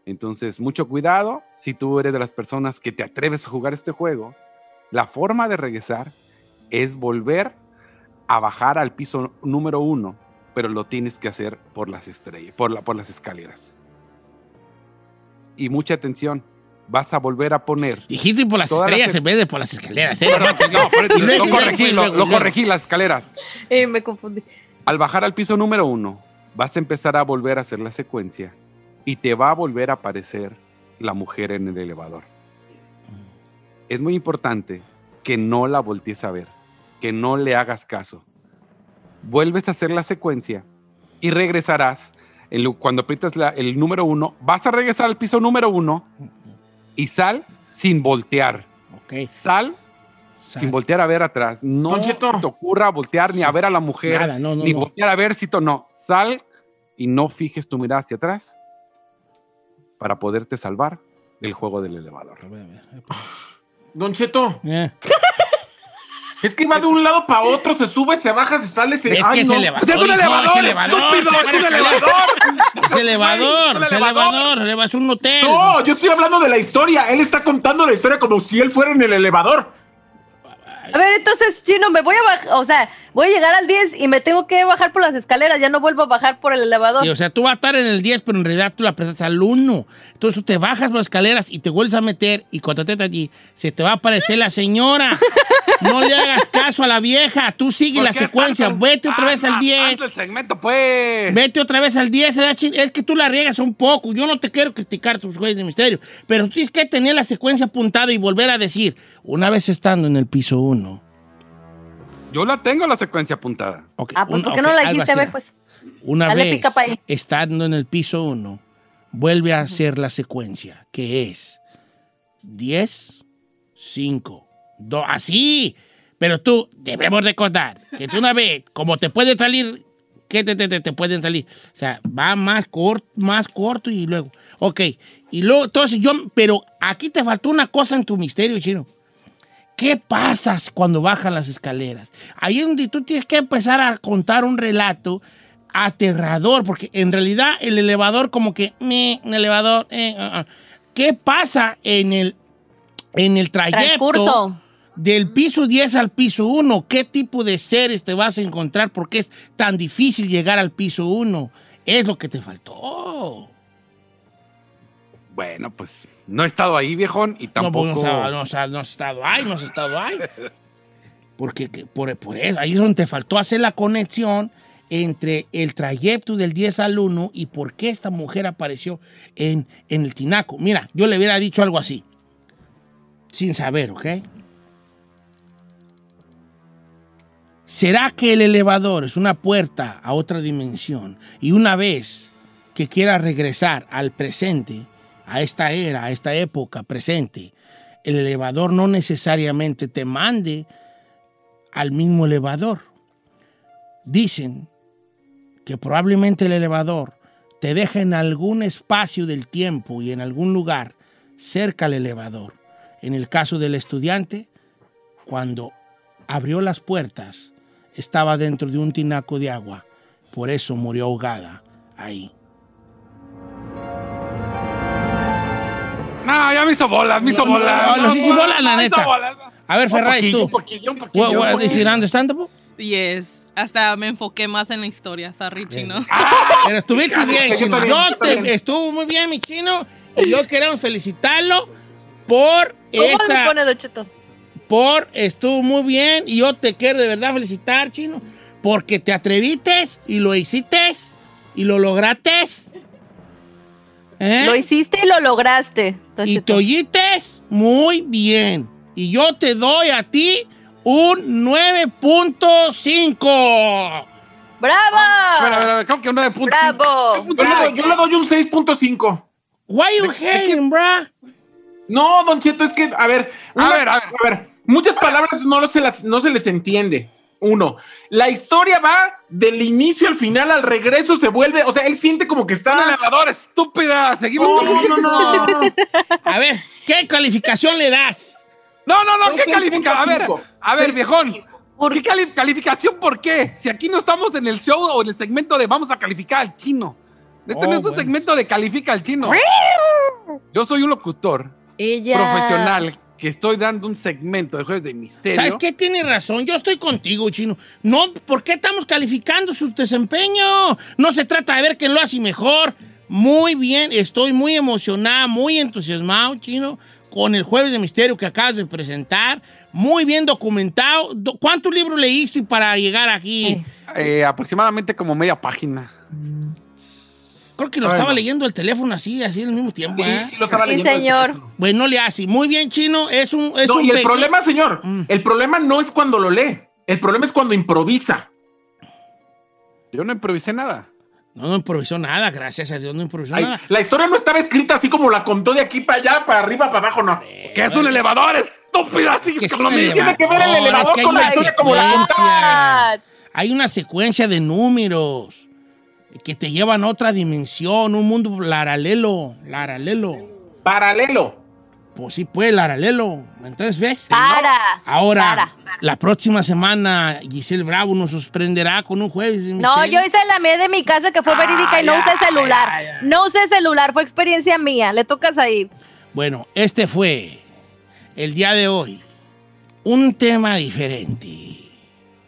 [SPEAKER 3] Entonces, mucho cuidado si tú eres de las personas que te atreves a jugar este juego. La forma de regresar es volver a bajar al piso número uno, pero lo tienes que hacer por las estrellas, por, por las escaleras. Y mucha atención, vas a volver a poner.
[SPEAKER 1] Dijiste por las
[SPEAKER 3] Todas las
[SPEAKER 1] estrellas
[SPEAKER 3] e-
[SPEAKER 1] en vez de por las escaleras. ¿eh?
[SPEAKER 3] Bueno, no, por eso *laughs*
[SPEAKER 1] Y luego,
[SPEAKER 3] lo corregí, lo, corregí las escaleras. *laughs*
[SPEAKER 2] Eh, me confundí.
[SPEAKER 3] Al bajar al piso número uno, vas a empezar a volver a hacer la secuencia y te va a volver a aparecer la mujer en el elevador. Es muy importante que no la voltees a ver, que no le hagas caso. Vuelves a hacer la secuencia y regresarás. en lo- cuando aprietas la- el número uno, vas a regresar al piso número uno y sal sin voltear.
[SPEAKER 1] Ok.
[SPEAKER 3] Sal
[SPEAKER 1] Sal.
[SPEAKER 3] sin voltear a ver atrás. No
[SPEAKER 4] Don Cheto.
[SPEAKER 3] te ocurra voltear ni a ver a la mujer,
[SPEAKER 1] Nada, no, no,
[SPEAKER 3] ni
[SPEAKER 1] no.
[SPEAKER 3] voltear a ver si to- no. Sal y no fijes tu mirada hacia atrás para poderte salvar del juego del elevador.
[SPEAKER 1] A ver, a ver.
[SPEAKER 4] Don Cheto,
[SPEAKER 1] Eh, *laughs*
[SPEAKER 4] es que va de un lado para otro, se sube, se baja, se sale, se.
[SPEAKER 1] Es
[SPEAKER 4] ¡Ay,
[SPEAKER 1] que es
[SPEAKER 4] no!
[SPEAKER 1] elevador,
[SPEAKER 4] ¡Es un elevador!
[SPEAKER 1] es elevador,
[SPEAKER 4] estúpido, ¡Es un
[SPEAKER 1] para
[SPEAKER 4] elevador!
[SPEAKER 1] Elevador, elevador, eleva- es un hotel.
[SPEAKER 4] No, yo estoy hablando de la historia. Él está contando la historia como si él fuera en el elevador.
[SPEAKER 2] A ver, entonces, Chino, me voy a bajar, o sea, voy a llegar al 10 y me tengo que bajar por las escaleras, ya no vuelvo a bajar por el elevador.
[SPEAKER 1] Sí, o sea, tú vas a estar en el 10, pero en realidad tú la prestas al 1. Entonces tú te bajas las escaleras y te vuelves a meter y cuando te allí, se te va a aparecer la señora. No le hagas caso a la vieja. Tú sigue
[SPEAKER 3] ¿Por
[SPEAKER 1] la secuencia.
[SPEAKER 3] tanto?
[SPEAKER 1] Vete otra vez al
[SPEAKER 3] Anda,
[SPEAKER 1] 10.
[SPEAKER 3] haz el segmento, pues.
[SPEAKER 1] Vete otra vez al 10. ¿eh, chin? Es que tú la riegas un poco. Yo no te quiero criticar tus jueces de misterio. Pero tú tienes que tener la secuencia apuntada y volver a decir, una vez estando en el piso 1.
[SPEAKER 3] Yo la tengo la secuencia apuntada.
[SPEAKER 2] ah, pues, ¿por qué no la dijiste? A ver, pues.
[SPEAKER 1] Una
[SPEAKER 2] Dale
[SPEAKER 1] vez estando en el piso 1, vuelve a hacer la secuencia, que es 10, 5, 2, así. Pero tú debemos recordar que tú una vez, como te puede salir, que te, te, te, te pueden salir. O sea, va más corto, más corto y luego. Ok. Y luego, entonces yo, pero aquí te faltó una cosa en tu misterio, chino. ¿Qué pasa cuando bajan las escaleras? Ahí es donde tú tienes que empezar a contar un relato aterrador, porque en realidad el elevador como que, me, un elevador, eh, ah, ah. ¿qué pasa en el, en el trayecto
[SPEAKER 2] Transcurso.
[SPEAKER 1] del piso 10 al piso 1? ¿Qué tipo de seres te vas a encontrar? ¿Por qué es tan difícil llegar al piso 1? Es lo que te faltó.
[SPEAKER 3] Bueno, pues no he estado ahí, viejón, y
[SPEAKER 1] No,
[SPEAKER 3] tampoco.
[SPEAKER 1] pues, no, estaba- no, o sea, no has estado ahí, no has estado ahí. Porque que- por, por eso, ahí es donde te faltó hacer la conexión entre el trayecto del 10 al 1 y por qué esta mujer apareció en, en el tinaco. Mira, yo le hubiera dicho algo así, sin saber, ¿ok? ¿Será que el elevador es una puerta a otra dimensión y una vez que quiera regresar al presente, a esta era, a esta época presente, el elevador no necesariamente te mande al mismo elevador? Dicen que probablemente el elevador te deja en algún espacio del tiempo y en algún lugar cerca al elevador. En el caso del estudiante, cuando abrió las puertas, estaba dentro de un tinaco de agua. Por eso murió ahogada ahí.
[SPEAKER 3] No, ya me hizo bolas, me hizo
[SPEAKER 1] No, no,
[SPEAKER 3] bolas.
[SPEAKER 1] no, los hice bolas, la neta.
[SPEAKER 3] bolas.
[SPEAKER 1] A ver, Ferrari, tú.
[SPEAKER 3] Un poquillo, un poquillo.
[SPEAKER 1] What,
[SPEAKER 3] un
[SPEAKER 1] what,
[SPEAKER 3] poquillo.
[SPEAKER 1] is it understandable?
[SPEAKER 10] Yes. Hasta me enfoqué más en la historia. Sorry, chino.
[SPEAKER 1] Pero estuviste *laughs* bien, chino. Yo te, estuvo muy bien, mi chino. Y yo queremos felicitarlo por
[SPEAKER 2] ¿Cómo le
[SPEAKER 1] esta.
[SPEAKER 2] pone, Don Cheto?
[SPEAKER 1] Por estuvo muy bien. Y yo te quiero de verdad felicitar, chino. Porque te atrevites y lo hiciste y lo lograste. ¿Eh?
[SPEAKER 2] Lo hiciste y lo lograste.
[SPEAKER 1] Y te oyites muy bien. Y yo te doy a ti un 9.5.
[SPEAKER 2] ¡Bravo!
[SPEAKER 3] A ver, a ver, a ver, ¿cómo que un 9.5?
[SPEAKER 2] ¡Bravo!
[SPEAKER 4] Yo le, doy, yo le doy un 6.5.
[SPEAKER 1] Why you hating, bruh?
[SPEAKER 4] No, Don Cheto, es que, a ver, una-
[SPEAKER 3] ver, a ver.
[SPEAKER 4] muchas palabras no se, las, no se les entiende. Uno, la historia va del inicio al final, al regreso se vuelve, o sea, él siente como que
[SPEAKER 3] Un
[SPEAKER 4] está...
[SPEAKER 3] elevador, estúpida. Seguimos
[SPEAKER 4] No,
[SPEAKER 3] con
[SPEAKER 4] no, no, no.
[SPEAKER 1] A ver, ¿qué calificación le das?
[SPEAKER 3] No, no, no, ¿qué calificación? A ver,
[SPEAKER 4] 6.5.
[SPEAKER 3] a ver,
[SPEAKER 4] 6.5.
[SPEAKER 3] viejón.
[SPEAKER 2] ¿Por
[SPEAKER 3] ¿Qué cali- calificación por qué? Si aquí no estamos en el show o en el segmento de vamos a calificar al chino. Este
[SPEAKER 1] Oh,
[SPEAKER 3] no es un
[SPEAKER 1] bueno.
[SPEAKER 3] segmento de califica al chino. Yo soy un locutor
[SPEAKER 2] Ella.
[SPEAKER 3] profesional que estoy dando un segmento de Jueves de Misterio.
[SPEAKER 1] ¿Sabes qué? Tiene razón. Yo estoy contigo, chino. No, ¿por qué estamos calificando su desempeño? No se trata de ver quién lo hace mejor. Muy bien, estoy muy emocionada, muy entusiasmado, chino, con el Jueves de Misterio que acabas de presentar. Muy bien documentado. Do- ¿Cuántos libros leíste para llegar aquí?
[SPEAKER 3] Eh, aproximadamente como media página.
[SPEAKER 1] Creo que lo
[SPEAKER 4] Bueno.
[SPEAKER 1] estaba leyendo el teléfono así, así al mismo tiempo.
[SPEAKER 4] Sí,
[SPEAKER 1] ¿eh?
[SPEAKER 4] sí lo estaba
[SPEAKER 2] Sí,
[SPEAKER 4] leyendo.
[SPEAKER 2] señor.
[SPEAKER 1] Bueno, le hace. Muy bien, chino. Es un. Es
[SPEAKER 4] No,
[SPEAKER 1] un
[SPEAKER 4] y el problema, señor,
[SPEAKER 1] Mm.
[SPEAKER 4] el problema no es cuando lo lee, el problema es cuando improvisa.
[SPEAKER 3] Yo no improvisé nada.
[SPEAKER 1] No, no improvisó nada, gracias a Dios, no improvisó
[SPEAKER 4] Ay,
[SPEAKER 1] nada.
[SPEAKER 4] la historia no estaba escrita así como la contó de aquí para allá, para arriba, para abajo, no.
[SPEAKER 3] Que es un elevador, estúpida.
[SPEAKER 1] Que
[SPEAKER 3] Sigues
[SPEAKER 1] es
[SPEAKER 3] con lo
[SPEAKER 1] un
[SPEAKER 3] mismo.
[SPEAKER 4] Tiene que ver el
[SPEAKER 1] elevador, es que
[SPEAKER 4] con la historia como la
[SPEAKER 1] secuencia. Hay una secuencia de números que te llevan a otra dimensión, un mundo paralelo, paralelo.
[SPEAKER 4] Paralelo.
[SPEAKER 1] Pues sí, pues, paralelo. Entonces, ¿ves?
[SPEAKER 2] Para.
[SPEAKER 1] Ahora,
[SPEAKER 2] Para.
[SPEAKER 1] la próxima semana, Giselle Bravo nos sorprenderá con un jueves de
[SPEAKER 2] No, yo hice la mía de mi casa que fue
[SPEAKER 1] Ah,
[SPEAKER 2] verídica y no
[SPEAKER 1] ya,
[SPEAKER 2] usé celular.
[SPEAKER 1] ya, ya.
[SPEAKER 2] No usé celular, fue experiencia mía. Le tocas ahí.
[SPEAKER 1] Bueno, este fue el día de hoy un tema diferente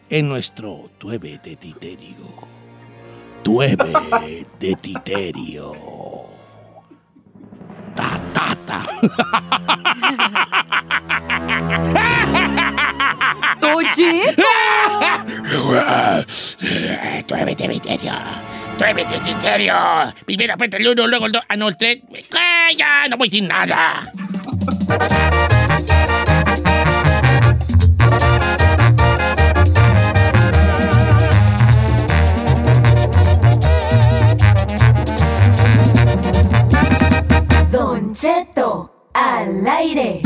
[SPEAKER 1] en nuestro Tueve de Titerio. Tueve de Titerio. Ta, ta, ta. Tueve de. Tueve de Titerio. Primero aprieta el uno, luego el dos. Ah, no, el tres. ¡Ah, ya! No voy sin nada.
[SPEAKER 11] Cheto al aire.